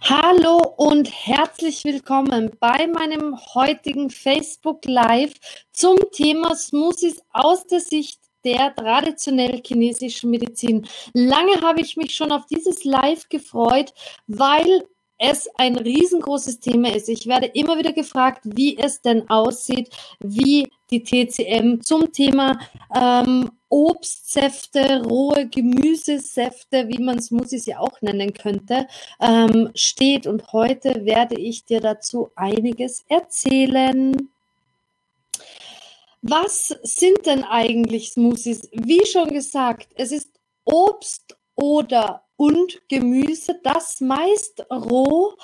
Hallo und herzlich willkommen bei meinem heutigen Facebook Live zum Thema Smoothies aus der Sicht der traditionell chinesischen Medizin. Lange habe ich mich schon auf dieses Live gefreut, weil es ein riesengroßes Thema ist. Ich werde immer wieder gefragt, wie es denn aussieht, wie die TCM zum Thema ähm, Obstsäfte, rohe Gemüsesäfte, wie man Smoothies ja auch nennen könnte, ähm, steht. Und heute werde ich dir dazu einiges erzählen. Was sind denn eigentlich Smoothies? Wie schon gesagt, es ist Obst oder und Gemüse, das meist roh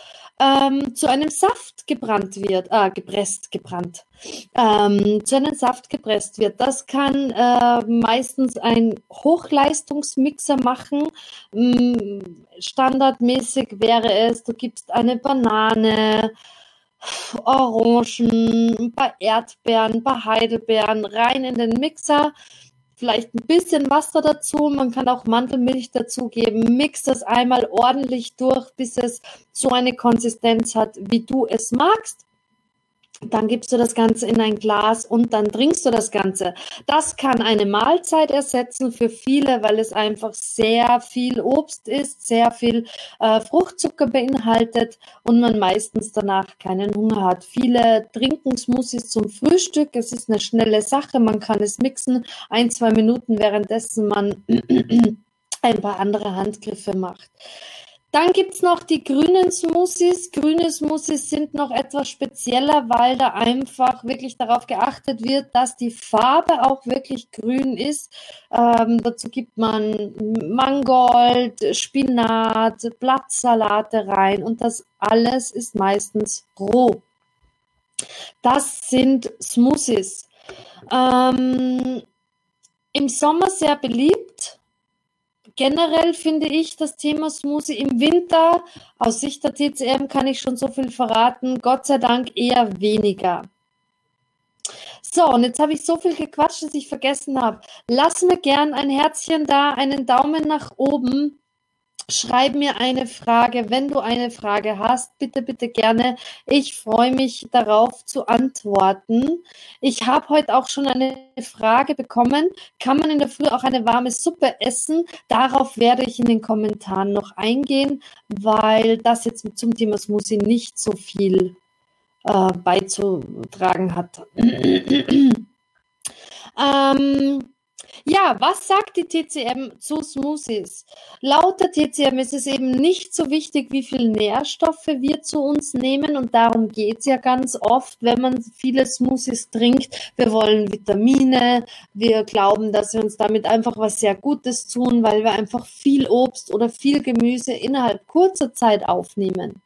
ähm, zu einem Saft gebrannt wird, äh, gepresst, gebrannt, ähm, zu einem Saft gepresst wird. Das kann äh, meistens ein Hochleistungsmixer machen. Ähm, standardmäßig wäre es, du gibst eine Banane, Orangen, ein paar Erdbeeren, ein paar Heidelbeeren rein in den Mixer vielleicht ein bisschen Wasser dazu. Man kann auch Mandelmilch dazugeben. Mix das einmal ordentlich durch, bis es so eine Konsistenz hat, wie du es magst. Dann gibst du das Ganze in ein Glas und dann trinkst du das Ganze. Das kann eine Mahlzeit ersetzen für viele, weil es einfach sehr viel Obst ist, sehr viel äh, Fruchtzucker beinhaltet und man meistens danach keinen Hunger hat. Viele trinken Smoothies zum Frühstück. Es ist eine schnelle Sache. Man kann es mixen. Ein, zwei Minuten, währenddessen man ein paar andere Handgriffe macht. Dann gibt's noch die grünen Smoothies. Grüne Smoothies sind noch etwas spezieller, weil da einfach wirklich darauf geachtet wird, dass die Farbe auch wirklich grün ist. Ähm, dazu gibt man Mangold, Spinat, Blattsalate rein und das alles ist meistens roh. Das sind Smoothies. Ähm, Im Sommer sehr beliebt generell finde ich das Thema Smoothie im Winter aus Sicht der TCM kann ich schon so viel verraten. Gott sei Dank eher weniger. So, und jetzt habe ich so viel gequatscht, dass ich vergessen habe. Lass mir gern ein Herzchen da, einen Daumen nach oben Schreib mir eine Frage. Wenn du eine Frage hast, bitte, bitte gerne. Ich freue mich darauf zu antworten. Ich habe heute auch schon eine Frage bekommen. Kann man in der Früh auch eine warme Suppe essen? Darauf werde ich in den Kommentaren noch eingehen, weil das jetzt zum Thema Smoothie nicht so viel äh, beizutragen hat. ähm, ja, was sagt die TCM zu Smoothies? Laut der TCM ist es eben nicht so wichtig, wie viel Nährstoffe wir zu uns nehmen und darum geht's ja ganz oft, wenn man viele Smoothies trinkt. Wir wollen Vitamine, wir glauben, dass wir uns damit einfach was sehr Gutes tun, weil wir einfach viel Obst oder viel Gemüse innerhalb kurzer Zeit aufnehmen.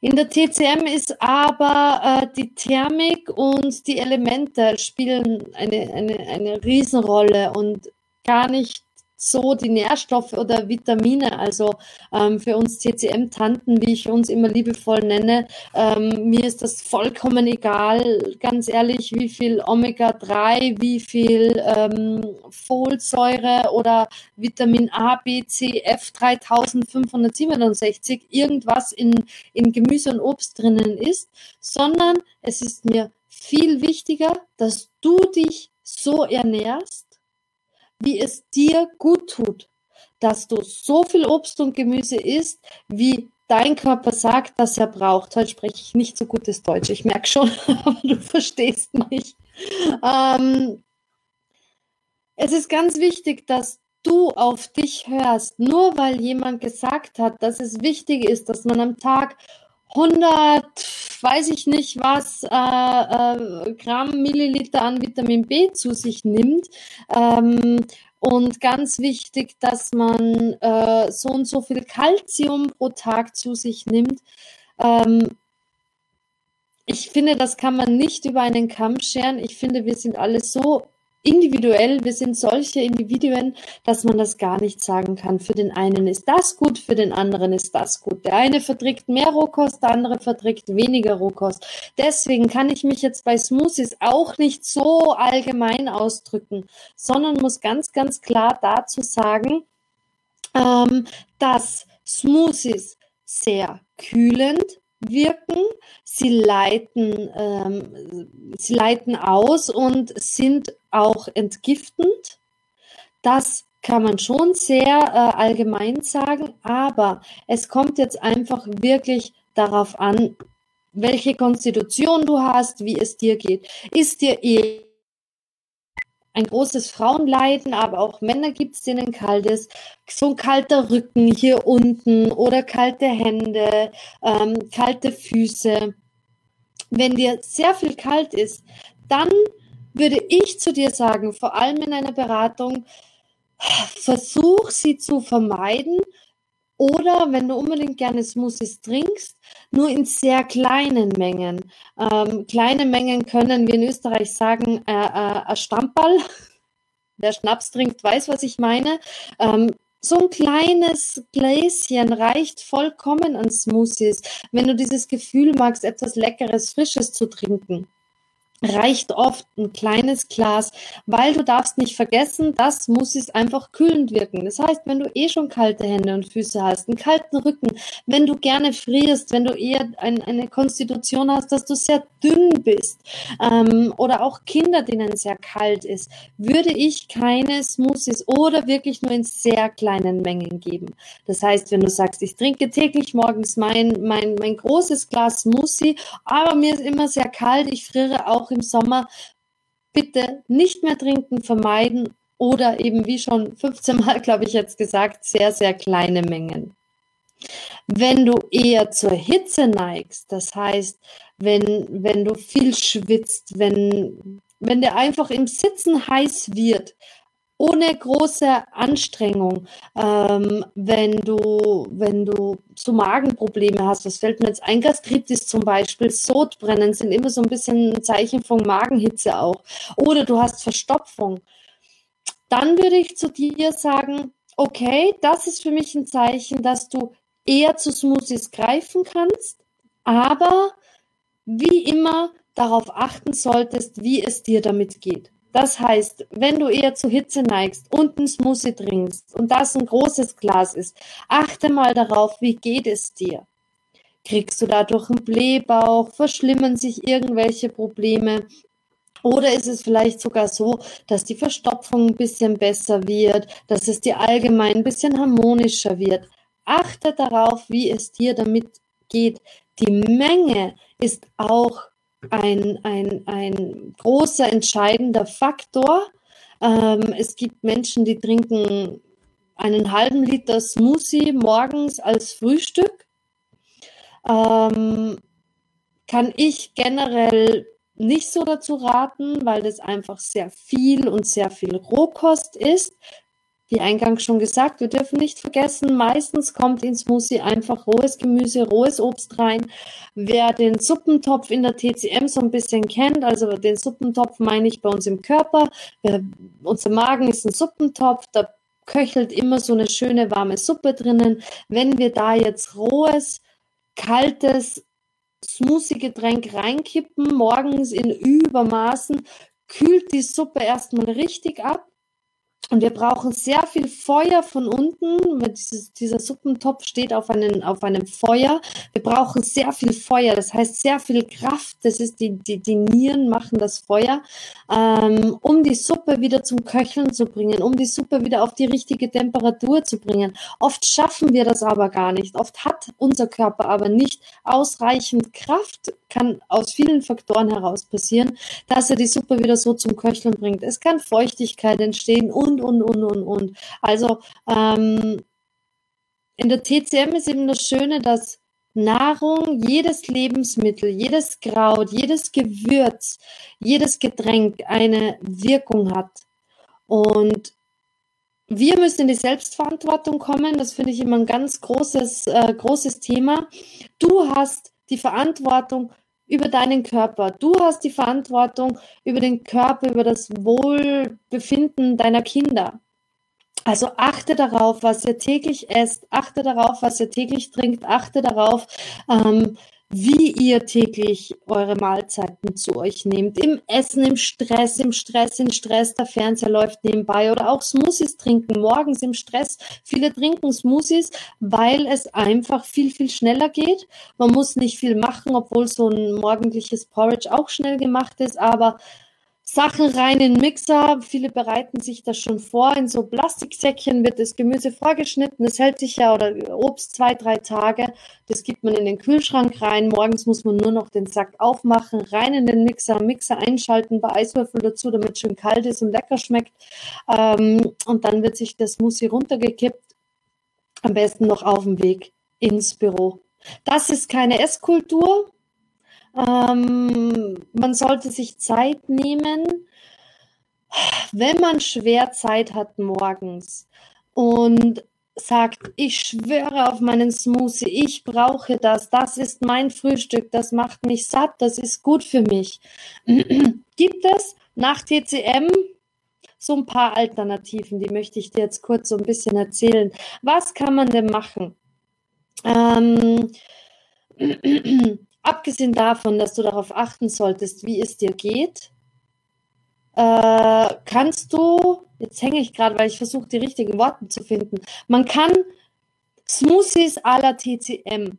In der TCM ist aber äh, die Thermik und die Elemente spielen eine, eine, eine Riesenrolle und gar nicht so die Nährstoffe oder Vitamine. Also ähm, für uns TCM-Tanten, wie ich uns immer liebevoll nenne, ähm, mir ist das vollkommen egal, ganz ehrlich, wie viel Omega-3, wie viel ähm, Folsäure oder Vitamin A, B, C, F 3567 irgendwas in, in Gemüse und Obst drinnen ist, sondern es ist mir viel wichtiger, dass du dich so ernährst, wie es dir gut tut, dass du so viel Obst und Gemüse isst, wie dein Körper sagt, dass er braucht. Heute spreche ich nicht so gutes Deutsch, ich merke schon, aber du verstehst mich. Ähm, es ist ganz wichtig, dass du auf dich hörst. Nur weil jemand gesagt hat, dass es wichtig ist, dass man am Tag 100, weiß ich nicht was, äh, äh, Gramm, Milliliter an Vitamin B zu sich nimmt. Ähm, und ganz wichtig, dass man äh, so und so viel Kalzium pro Tag zu sich nimmt. Ähm, ich finde, das kann man nicht über einen Kamm scheren. Ich finde, wir sind alle so individuell, wir sind solche Individuen, dass man das gar nicht sagen kann. Für den einen ist das gut, für den anderen ist das gut. Der eine verträgt mehr Rohkost, der andere verträgt weniger Rohkost. Deswegen kann ich mich jetzt bei Smoothies auch nicht so allgemein ausdrücken, sondern muss ganz, ganz klar dazu sagen, ähm, dass Smoothies sehr kühlend wirken, sie leiten, ähm, sie leiten aus und sind auch entgiftend. Das kann man schon sehr äh, allgemein sagen, aber es kommt jetzt einfach wirklich darauf an, welche Konstitution du hast, wie es dir geht. Ist dir eh ein großes Frauenleiden, aber auch Männer gibt es, denen kalt ist. So ein kalter Rücken hier unten oder kalte Hände, ähm, kalte Füße. Wenn dir sehr viel kalt ist, dann würde ich zu dir sagen, vor allem in einer Beratung, versuch sie zu vermeiden oder wenn du unbedingt gerne Smoothies trinkst, nur in sehr kleinen Mengen. Ähm, kleine Mengen können wir in Österreich sagen, äh, äh, ein Stammball. Wer Schnaps trinkt, weiß, was ich meine. Ähm, so ein kleines Gläschen reicht vollkommen an Smoothies, wenn du dieses Gefühl magst, etwas Leckeres, Frisches zu trinken reicht oft ein kleines Glas, weil du darfst nicht vergessen, das muss es einfach kühlend wirken. Das heißt, wenn du eh schon kalte Hände und Füße hast, einen kalten Rücken, wenn du gerne frierst, wenn du eher ein, eine Konstitution hast, dass du sehr dünn bist ähm, oder auch Kinder, denen sehr kalt ist, würde ich keine Smoothies oder wirklich nur in sehr kleinen Mengen geben. Das heißt, wenn du sagst, ich trinke täglich morgens mein, mein, mein großes Glas Smoothie, aber mir ist immer sehr kalt, ich friere auch im Sommer, bitte nicht mehr trinken, vermeiden oder eben wie schon 15 Mal, glaube ich, jetzt gesagt, sehr, sehr kleine Mengen. Wenn du eher zur Hitze neigst, das heißt, wenn, wenn du viel schwitzt, wenn, wenn dir einfach im Sitzen heiß wird, ohne große Anstrengung, ähm, wenn du, wenn du so Magenprobleme hast, was fällt mir jetzt ein, Gastritis zum Beispiel, Sodbrennen sind immer so ein bisschen ein Zeichen von Magenhitze auch. Oder du hast Verstopfung. Dann würde ich zu dir sagen, okay, das ist für mich ein Zeichen, dass du eher zu Smoothies greifen kannst, aber wie immer darauf achten solltest, wie es dir damit geht. Das heißt, wenn du eher zu Hitze neigst und ein Smoothie trinkst und das ein großes Glas ist, achte mal darauf, wie geht es dir. Kriegst du dadurch einen Blähbauch? Verschlimmern sich irgendwelche Probleme? Oder ist es vielleicht sogar so, dass die Verstopfung ein bisschen besser wird, dass es dir allgemein ein bisschen harmonischer wird? Achte darauf, wie es dir damit geht. Die Menge ist auch ein, ein, ein großer entscheidender Faktor. Ähm, es gibt Menschen, die trinken einen halben Liter Smoothie morgens als Frühstück. Ähm, kann ich generell nicht so dazu raten, weil das einfach sehr viel und sehr viel Rohkost ist wie eingangs schon gesagt, wir dürfen nicht vergessen, meistens kommt ins Smoothie einfach rohes Gemüse, rohes Obst rein. Wer den Suppentopf in der TCM so ein bisschen kennt, also den Suppentopf meine ich bei uns im Körper, wir, unser Magen ist ein Suppentopf, da köchelt immer so eine schöne warme Suppe drinnen. Wenn wir da jetzt rohes, kaltes Smoothie-Getränk reinkippen, morgens in Übermaßen, kühlt die Suppe erstmal richtig ab und wir brauchen sehr viel Feuer von unten. Dieses, dieser Suppentopf steht auf, einen, auf einem Feuer. Wir brauchen sehr viel Feuer, das heißt sehr viel Kraft. Das ist die, die, die Nieren machen das Feuer, ähm, um die Suppe wieder zum Köcheln zu bringen, um die Suppe wieder auf die richtige Temperatur zu bringen. Oft schaffen wir das aber gar nicht. Oft hat unser Körper aber nicht ausreichend Kraft, kann aus vielen Faktoren heraus passieren, dass er die Suppe wieder so zum Köcheln bringt. Es kann Feuchtigkeit entstehen und, und, und, und, und. Also ähm, in der TCM ist eben das Schöne, dass Nahrung, jedes Lebensmittel, jedes Kraut, jedes Gewürz, jedes Getränk eine Wirkung hat. Und wir müssen in die Selbstverantwortung kommen. Das finde ich immer ein ganz großes, äh, großes Thema. Du hast die Verantwortung über deinen Körper. Du hast die Verantwortung über den Körper, über das Wohlbefinden deiner Kinder. Also achte darauf, was ihr täglich esst, achte darauf, was ihr täglich trinkt, achte darauf, ähm, wie ihr täglich eure Mahlzeiten zu euch nehmt. Im Essen, im Stress, im Stress, im Stress, der Fernseher läuft nebenbei oder auch Smoothies trinken, morgens im Stress. Viele trinken Smoothies, weil es einfach viel, viel schneller geht. Man muss nicht viel machen, obwohl so ein morgendliches Porridge auch schnell gemacht ist, aber Sachen rein in den Mixer. Viele bereiten sich das schon vor. In so Plastiksäckchen wird das Gemüse vorgeschnitten. Das hält sich ja oder Obst zwei, drei Tage. Das gibt man in den Kühlschrank rein. Morgens muss man nur noch den Sack aufmachen, rein in den Mixer, Mixer einschalten, bei Eiswürfel dazu, damit es schön kalt ist und lecker schmeckt. Ähm, und dann wird sich das Smoothie runtergekippt. Am besten noch auf dem Weg ins Büro. Das ist keine Esskultur. Ähm, man sollte sich Zeit nehmen, wenn man schwer Zeit hat morgens und sagt, ich schwöre auf meinen Smoothie, ich brauche das, das ist mein Frühstück, das macht mich satt, das ist gut für mich. Gibt es nach TCM so ein paar Alternativen, die möchte ich dir jetzt kurz so ein bisschen erzählen. Was kann man denn machen? Ähm, abgesehen davon, dass du darauf achten solltest, wie es dir geht, äh, kannst du, jetzt hänge ich gerade, weil ich versuche, die richtigen Worte zu finden, man kann Smoothies à la TCM,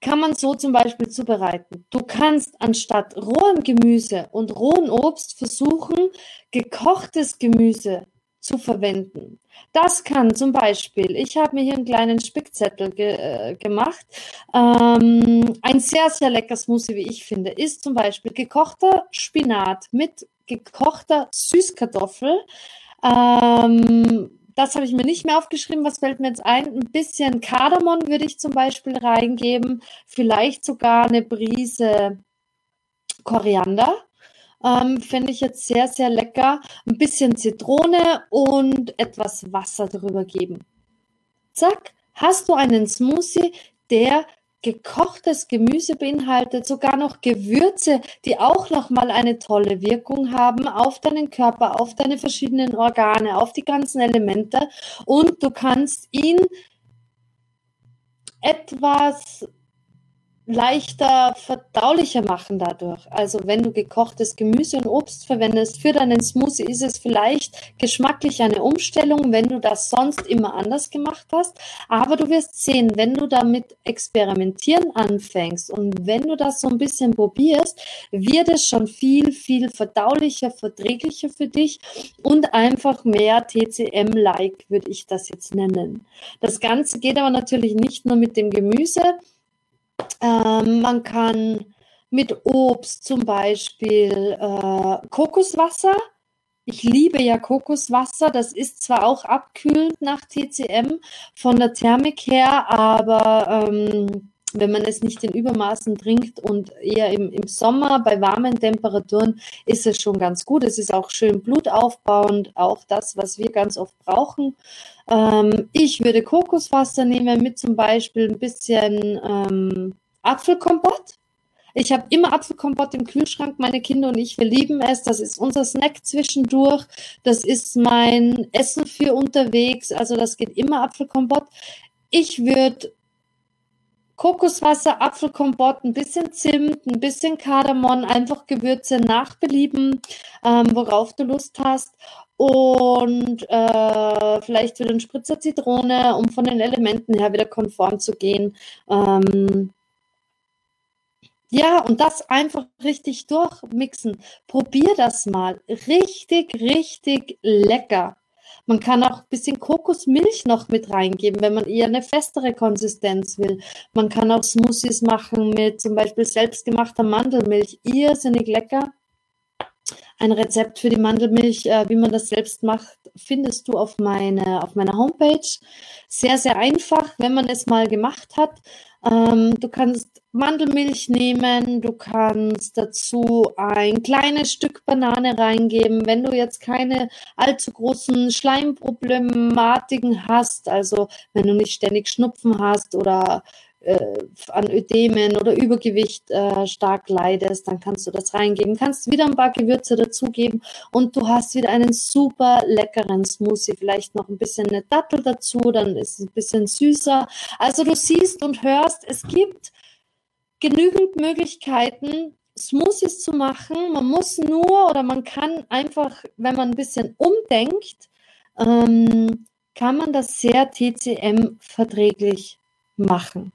kann man so zum Beispiel zubereiten. Du kannst anstatt rohem Gemüse und rohem Obst versuchen, gekochtes Gemüse zu verwenden. Das kann zum Beispiel, ich habe mir hier einen kleinen Spickzettel ge äh, gemacht. Ähm, ein sehr, sehr lecker Smoothie, wie ich finde, ist zum Beispiel gekochter Spinat mit gekochter Süßkartoffel. Ähm, das habe ich mir nicht mehr aufgeschrieben. Was fällt mir jetzt ein? Ein bisschen Kardamom würde ich zum Beispiel reingeben. Vielleicht sogar eine Brise Koriander. Ähm, Finde ich jetzt sehr, sehr lecker. Ein bisschen Zitrone und etwas Wasser drüber geben. Zack, hast du einen Smoothie, der gekochtes Gemüse beinhaltet, sogar noch Gewürze, die auch nochmal eine tolle Wirkung haben auf deinen Körper, auf deine verschiedenen Organe, auf die ganzen Elemente. Und du kannst ihn etwas leichter verdaulicher machen dadurch. Also wenn du gekochtes Gemüse und Obst verwendest für deinen Smoothie, ist es vielleicht geschmacklich eine Umstellung, wenn du das sonst immer anders gemacht hast. Aber du wirst sehen, wenn du damit experimentieren anfängst und wenn du das so ein bisschen probierst, wird es schon viel, viel verdaulicher, verträglicher für dich und einfach mehr TCM-like, würde ich das jetzt nennen. Das Ganze geht aber natürlich nicht nur mit dem Gemüse, ähm, man kann mit Obst zum Beispiel äh, Kokoswasser. Ich liebe ja Kokoswasser. Das ist zwar auch abkühlend nach TCM von der Thermik her, aber ähm, wenn man es nicht in Übermaßen trinkt und eher im, im Sommer bei warmen Temperaturen, ist es schon ganz gut. Es ist auch schön blutaufbauend, auch das, was wir ganz oft brauchen. Ähm, ich würde Kokoswasser nehmen mit zum Beispiel ein bisschen ähm, Apfelkompott. Ich habe immer Apfelkompott im Kühlschrank. Meine Kinder und ich, wir lieben es. Das ist unser Snack zwischendurch. Das ist mein Essen für unterwegs. Also das geht immer Apfelkompott. Ich würde Kokoswasser, Apfelkompott, ein bisschen Zimt, ein bisschen Kardamom, einfach Gewürze nach Belieben, ähm, worauf du Lust hast. Und äh, vielleicht wieder ein Spritzer Zitrone, um von den Elementen her wieder konform zu gehen. Ähm, ja, und das einfach richtig durchmixen. Probier das mal. Richtig, richtig lecker. Man kann auch ein bisschen Kokosmilch noch mit reingeben, wenn man eher eine festere Konsistenz will. Man kann auch Smoothies machen mit zum Beispiel selbstgemachter Mandelmilch. Irrsinnig lecker. Ein Rezept für die Mandelmilch, äh, wie man das selbst macht, findest du auf, meine, auf meiner Homepage. Sehr, sehr einfach, wenn man es mal gemacht hat. Ähm, du kannst Mandelmilch nehmen, du kannst dazu ein kleines Stück Banane reingeben. Wenn du jetzt keine allzu großen Schleimproblematiken hast, also wenn du nicht ständig Schnupfen hast oder äh, an Ödemen oder Übergewicht äh, stark leidest, dann kannst du das reingeben. Kannst wieder ein paar Gewürze dazugeben und du hast wieder einen super leckeren Smoothie. Vielleicht noch ein bisschen eine Dattel dazu, dann ist es ein bisschen süßer. Also du siehst und hörst, es gibt genügend Möglichkeiten, Smoothies zu machen. Man muss nur oder man kann einfach, wenn man ein bisschen umdenkt, ähm, kann man das sehr TCM verträglich machen.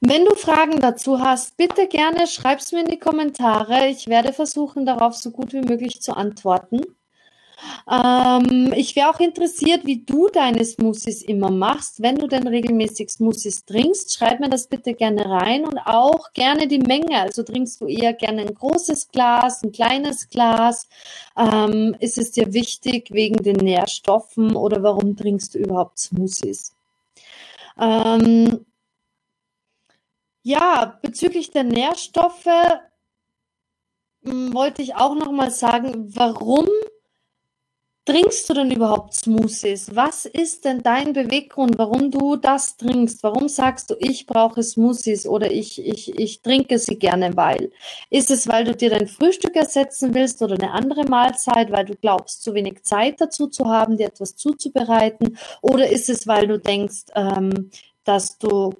Wenn du Fragen dazu hast, bitte gerne schreib es mir in die Kommentare. Ich werde versuchen, darauf so gut wie möglich zu antworten. Ähm, ich wäre auch interessiert, wie du deine Smoothies immer machst. Wenn du denn regelmäßig Smoothies trinkst, schreib mir das bitte gerne rein und auch gerne die Menge. Also trinkst du eher gerne ein großes Glas, ein kleines Glas? Ähm, ist es dir wichtig wegen den Nährstoffen oder warum trinkst du überhaupt Smoothies? Ähm, ja, bezüglich der Nährstoffe hm, wollte ich auch noch mal sagen, warum trinkst du denn überhaupt Smoothies? Was ist denn dein Beweggrund, warum du das trinkst? Warum sagst du, ich brauche Smoothies oder ich, ich, ich trinke sie gerne, weil? Ist es, weil du dir dein Frühstück ersetzen willst oder eine andere Mahlzeit, weil du glaubst, zu wenig Zeit dazu zu haben, dir etwas zuzubereiten? Oder ist es, weil du denkst, ähm, dass du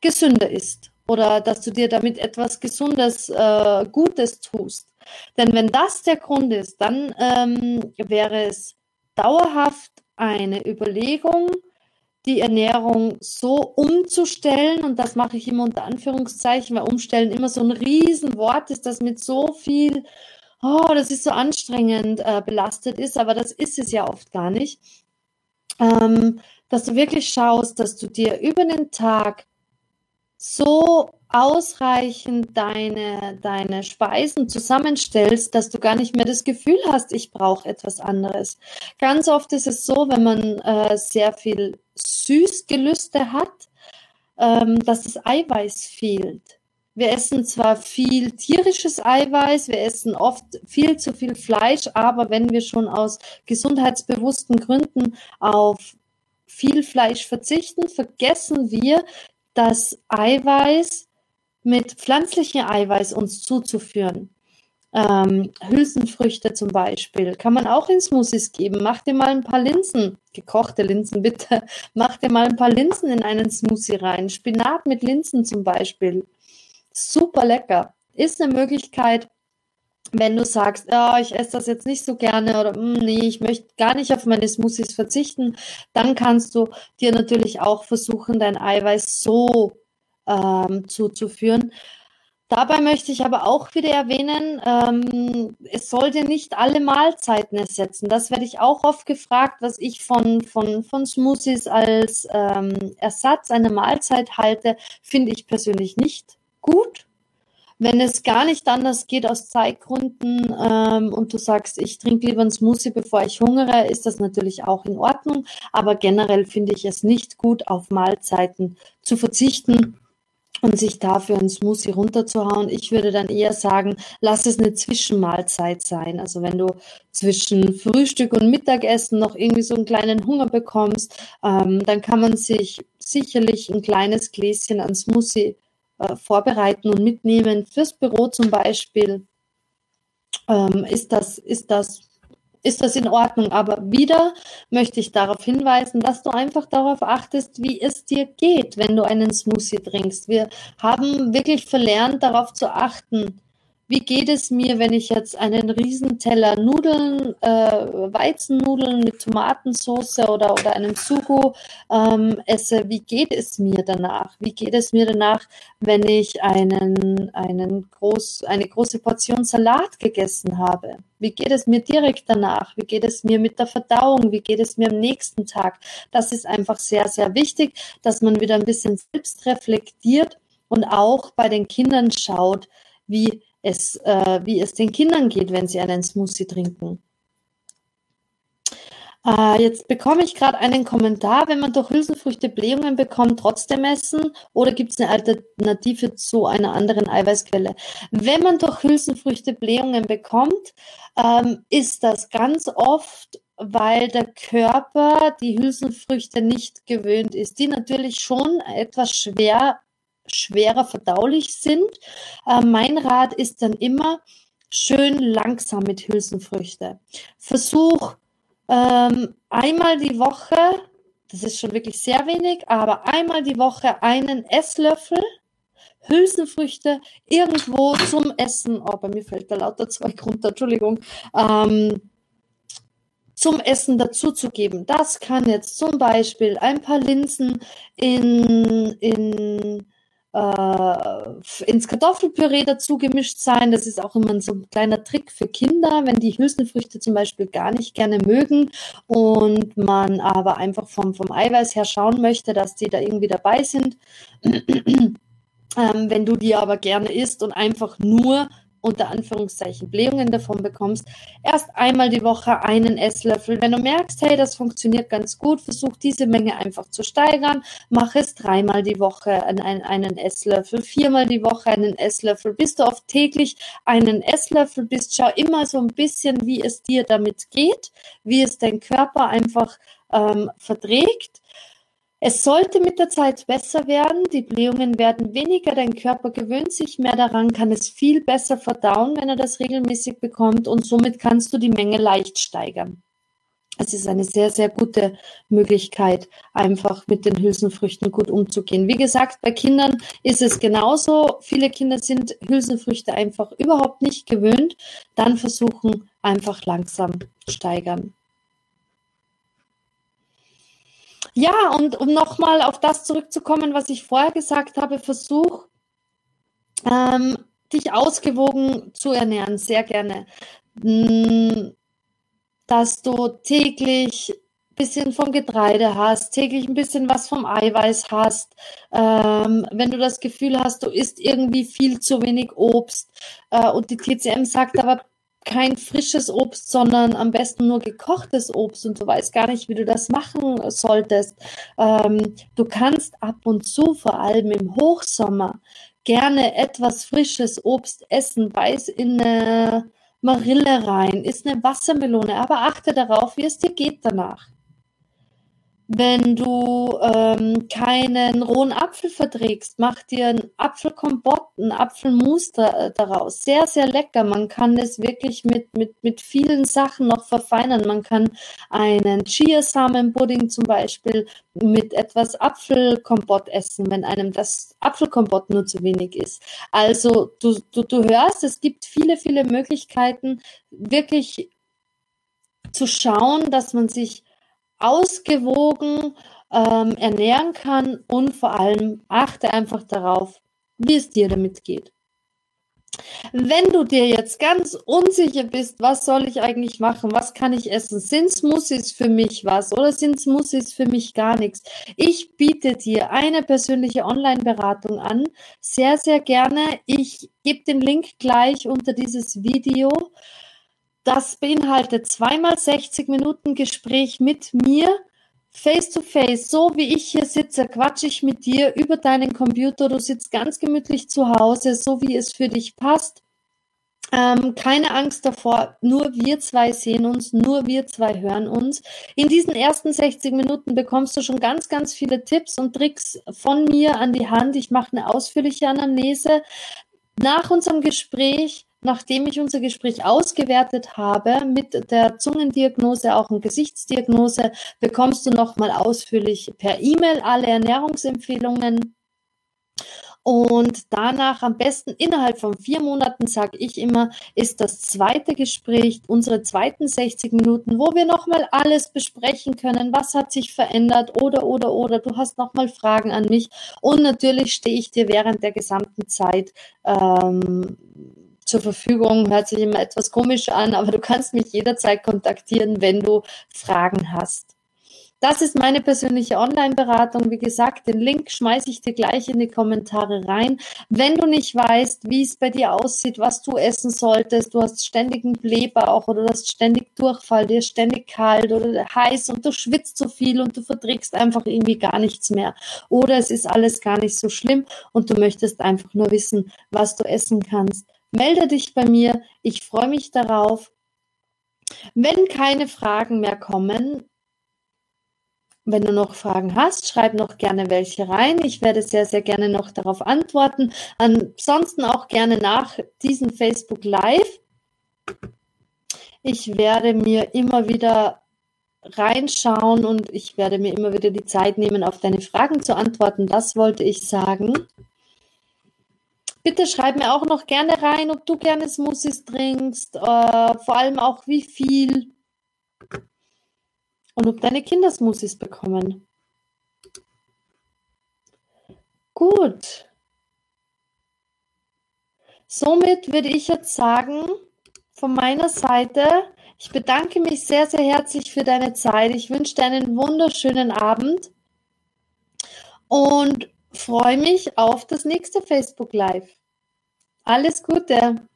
gesünder isst? Oder dass du dir damit etwas Gesundes, äh, Gutes tust? Denn wenn das der Grund ist, dann ähm, wäre es dauerhaft eine Überlegung, die Ernährung so umzustellen, und das mache ich immer unter Anführungszeichen, weil umstellen immer so ein Riesenwort ist, das mit so viel, oh, das ist so anstrengend äh, belastet ist, aber das ist es ja oft gar nicht. Ähm, dass du wirklich schaust, dass du dir über den Tag so ausreichend deine, deine Speisen zusammenstellst, dass du gar nicht mehr das Gefühl hast, ich brauche etwas anderes. Ganz oft ist es so, wenn man äh, sehr viel Süßgelüste hat, ähm, dass das Eiweiß fehlt. Wir essen zwar viel tierisches Eiweiß, wir essen oft viel zu viel Fleisch, aber wenn wir schon aus gesundheitsbewussten Gründen auf viel Fleisch verzichten, vergessen wir, dass Eiweiß mit pflanzlichem Eiweiß uns zuzuführen. Ähm, Hülsenfrüchte zum Beispiel kann man auch in Smoothies geben. Mach dir mal ein paar Linsen, gekochte Linsen bitte. Mach dir mal ein paar Linsen in einen Smoothie rein. Spinat mit Linsen zum Beispiel. Super lecker. Ist eine Möglichkeit, wenn du sagst, oh, ich esse das jetzt nicht so gerne oder mm, nee, ich möchte gar nicht auf meine Smoothies verzichten, dann kannst du dir natürlich auch versuchen, dein Eiweiß so ähm, zuzuführen. Dabei möchte ich aber auch wieder erwähnen, ähm, es soll dir nicht alle Mahlzeiten ersetzen. Das werde ich auch oft gefragt, was ich von, von, von Smoothies als ähm, Ersatz einer Mahlzeit halte, finde ich persönlich nicht gut. Wenn es gar nicht anders geht aus Zeitgründen ähm, und du sagst, ich trinke lieber einen Smoothie, bevor ich hungere, ist das natürlich auch in Ordnung. Aber generell finde ich es nicht gut, auf Mahlzeiten zu verzichten und sich dafür einen Smoothie runterzuhauen. Ich würde dann eher sagen, lass es eine Zwischenmahlzeit sein. Also wenn du zwischen Frühstück und Mittagessen noch irgendwie so einen kleinen Hunger bekommst, ähm, dann kann man sich sicherlich ein kleines Gläschen an Smoothie äh, vorbereiten und mitnehmen. Fürs Büro zum Beispiel ähm, ist, das, ist, das, ist das in Ordnung. Aber wieder möchte ich darauf hinweisen, dass du einfach darauf achtest, wie es dir geht, wenn du einen Smoothie trinkst. Wir haben wirklich verlernt, darauf zu achten, wie geht es mir, wenn ich jetzt einen Riesenteller Nudeln, äh, Weizennudeln mit Tomatensauce oder, oder einem Sugo ähm, esse? Wie geht es mir danach? Wie geht es mir danach, wenn ich einen, einen groß, eine große Portion Salat gegessen habe? Wie geht es mir direkt danach? Wie geht es mir mit der Verdauung? Wie geht es mir am nächsten Tag? Das ist einfach sehr, sehr wichtig, dass man wieder ein bisschen selbst reflektiert und auch bei den Kindern schaut, wie es, äh, wie es den Kindern geht, wenn sie einen Smoothie trinken. Äh, jetzt bekomme ich gerade einen Kommentar, wenn man durch Hülsenfrüchte Blähungen bekommt, trotzdem essen oder gibt es eine Alternative zu einer anderen Eiweißquelle? Wenn man durch Hülsenfrüchte Blähungen bekommt, ähm, ist das ganz oft weil der Körper die Hülsenfrüchte nicht gewöhnt ist, die natürlich schon etwas schwer schwerer verdaulich sind. Äh, mein Rat ist dann immer schön langsam mit Hülsenfrüchte. Versuch ähm, einmal die Woche, das ist schon wirklich sehr wenig, aber einmal die Woche einen Esslöffel Hülsenfrüchte irgendwo zum Essen, oh, bei mir fällt da lauter Zeug runter, Entschuldigung, ähm, zum Essen dazuzugeben. Das kann jetzt zum Beispiel ein paar Linsen in, in äh, ins Kartoffelpüree dazu gemischt sein. Das ist auch immer so ein kleiner Trick für Kinder, wenn die Hülsenfrüchte zum Beispiel gar nicht gerne mögen und man aber einfach vom, vom Eiweiß her schauen möchte, dass die da irgendwie dabei sind. ähm, wenn du die aber gerne isst und einfach nur unter Anführungszeichen Blähungen davon bekommst, erst einmal die Woche einen Esslöffel. Wenn du merkst, hey, das funktioniert ganz gut, versuch diese Menge einfach zu steigern. Mach es dreimal die Woche einen, Esslöffel, viermal die Woche einen Esslöffel, bis du auf täglich einen Esslöffel bist. Schau immer so ein bisschen, wie es dir damit geht, wie es dein Körper einfach ähm, verträgt es sollte mit der Zeit besser werden, die Blähungen werden weniger, dein Körper gewöhnt sich mehr daran, kann es viel besser verdauen, wenn er das regelmäßig bekommt und somit kannst du die Menge leicht steigern. Es ist eine sehr, sehr gute Möglichkeit, einfach mit den Hülsenfrüchten gut umzugehen. Wie gesagt, bei Kindern ist es genauso. Viele Kinder sind Hülsenfrüchte einfach überhaupt nicht gewöhnt. Dann versuchen einfach langsam steigern. Ja, und um nochmal auf das zurückzukommen, was ich vorher gesagt habe, versuch ähm, dich ausgewogen zu ernähren, sehr gerne. Hm, dass du täglich ein bisschen vom Getreide hast, täglich ein bisschen was vom Eiweiß hast. Ähm, wenn du das Gefühl hast, du isst irgendwie viel zu wenig Obst äh, und die TCM sagt aber, kein frisches Obst, sondern am besten nur gekochtes Obst. Und du weißt gar nicht, wie du das machen solltest. Ähm, du kannst ab und zu, vor allem im Hochsommer, gerne etwas frisches Obst essen, beiß in eine Marille rein, isst eine Wassermelone, aber achte darauf, wie es dir geht danach wenn du ähm, keinen rohen Apfel verträgst, mach dir einen Apfelkompott, einen Apfelmus da, äh, daraus. Sehr, sehr lecker. Man kann es wirklich mit, mit, mit vielen Sachen noch verfeinern. Man kann einen Chiasamenpudding zum Beispiel mit etwas Apfelkompott essen, wenn einem das Apfelkompott nur zu wenig ist. Also du, du, du hörst, es gibt viele, viele Möglichkeiten, wirklich zu schauen, dass man sich ausgewogen ähm, ernähren kann und vor allem achte einfach darauf, wie es dir damit geht. Wenn du dir jetzt ganz unsicher bist, was soll ich eigentlich machen, was kann ich essen, sind Smoothies für mich was oder sind Smoothies für mich gar nichts? Ich biete dir eine persönliche Online-Beratung an, sehr, sehr gerne. Ich gebe den Link gleich unter dieses Video. Das beinhaltet zweimal 60 Minuten Gespräch mit mir, face to face. So wie ich hier sitze, quatsche ich mit dir über deinen Computer. Du sitzt ganz gemütlich zu Hause, so wie es für dich passt. Ähm, keine Angst davor, nur wir zwei sehen uns, nur wir zwei hören uns. In diesen ersten 60 Minuten bekommst du schon ganz, ganz viele Tipps und Tricks von mir an die Hand. Ich mache eine ausführliche Anamnese. Nach unserem Gespräch nachdem ich unser Gespräch ausgewertet habe mit der Zungendiagnose, auch eine Gesichtsdiagnose, bekommst du nochmal ausführlich per E-Mail alle Ernährungsempfehlungen. Und danach am besten innerhalb von vier Monaten, sage ich immer, ist das zweite Gespräch, unsere zweiten 60 Minuten, wo wir nochmal alles besprechen können. Was hat sich verändert oder, oder, oder. Du hast nochmal Fragen an mich. Und natürlich stehe ich dir während der gesamten Zeit ähm, zur Verfügung. Hört sich immer etwas komisch an, aber du kannst mich jederzeit kontaktieren, wenn du Fragen hast. Das ist meine persönliche Online-Beratung. Wie gesagt, den Link schmeiße ich dir gleich in die Kommentare rein. Wenn du nicht weißt, wie es bei dir aussieht, was du essen solltest, du hast ständigen Blähbauch oder du hast ständig Durchfall, dir ist ständig kalt oder heiß und du schwitzt so viel und du verträgst einfach irgendwie gar nichts mehr. Oder es ist alles gar nicht so schlimm und du möchtest einfach nur wissen, was du essen kannst Melde dich bei mir. Ich freue mich darauf. Wenn keine Fragen mehr kommen, wenn du noch Fragen hast, schreib noch gerne welche rein. Ich werde sehr, sehr gerne noch darauf antworten. Ansonsten auch gerne nach diesem Facebook Live. Ich werde mir immer wieder reinschauen und ich werde mir immer wieder die Zeit nehmen, auf deine Fragen zu antworten. Das wollte ich sagen. Bitte schreib mir auch noch gerne rein, ob du gerne Smoothies trinkst, äh, vor allem auch wie viel und ob deine Kinder Smoothies bekommen. Gut. Somit würde ich jetzt sagen, von meiner Seite, ich bedanke mich sehr, sehr herzlich für deine Zeit. Ich wünsche dir einen wunderschönen Abend und freue mich auf das nächste Facebook Live. Alles Gute!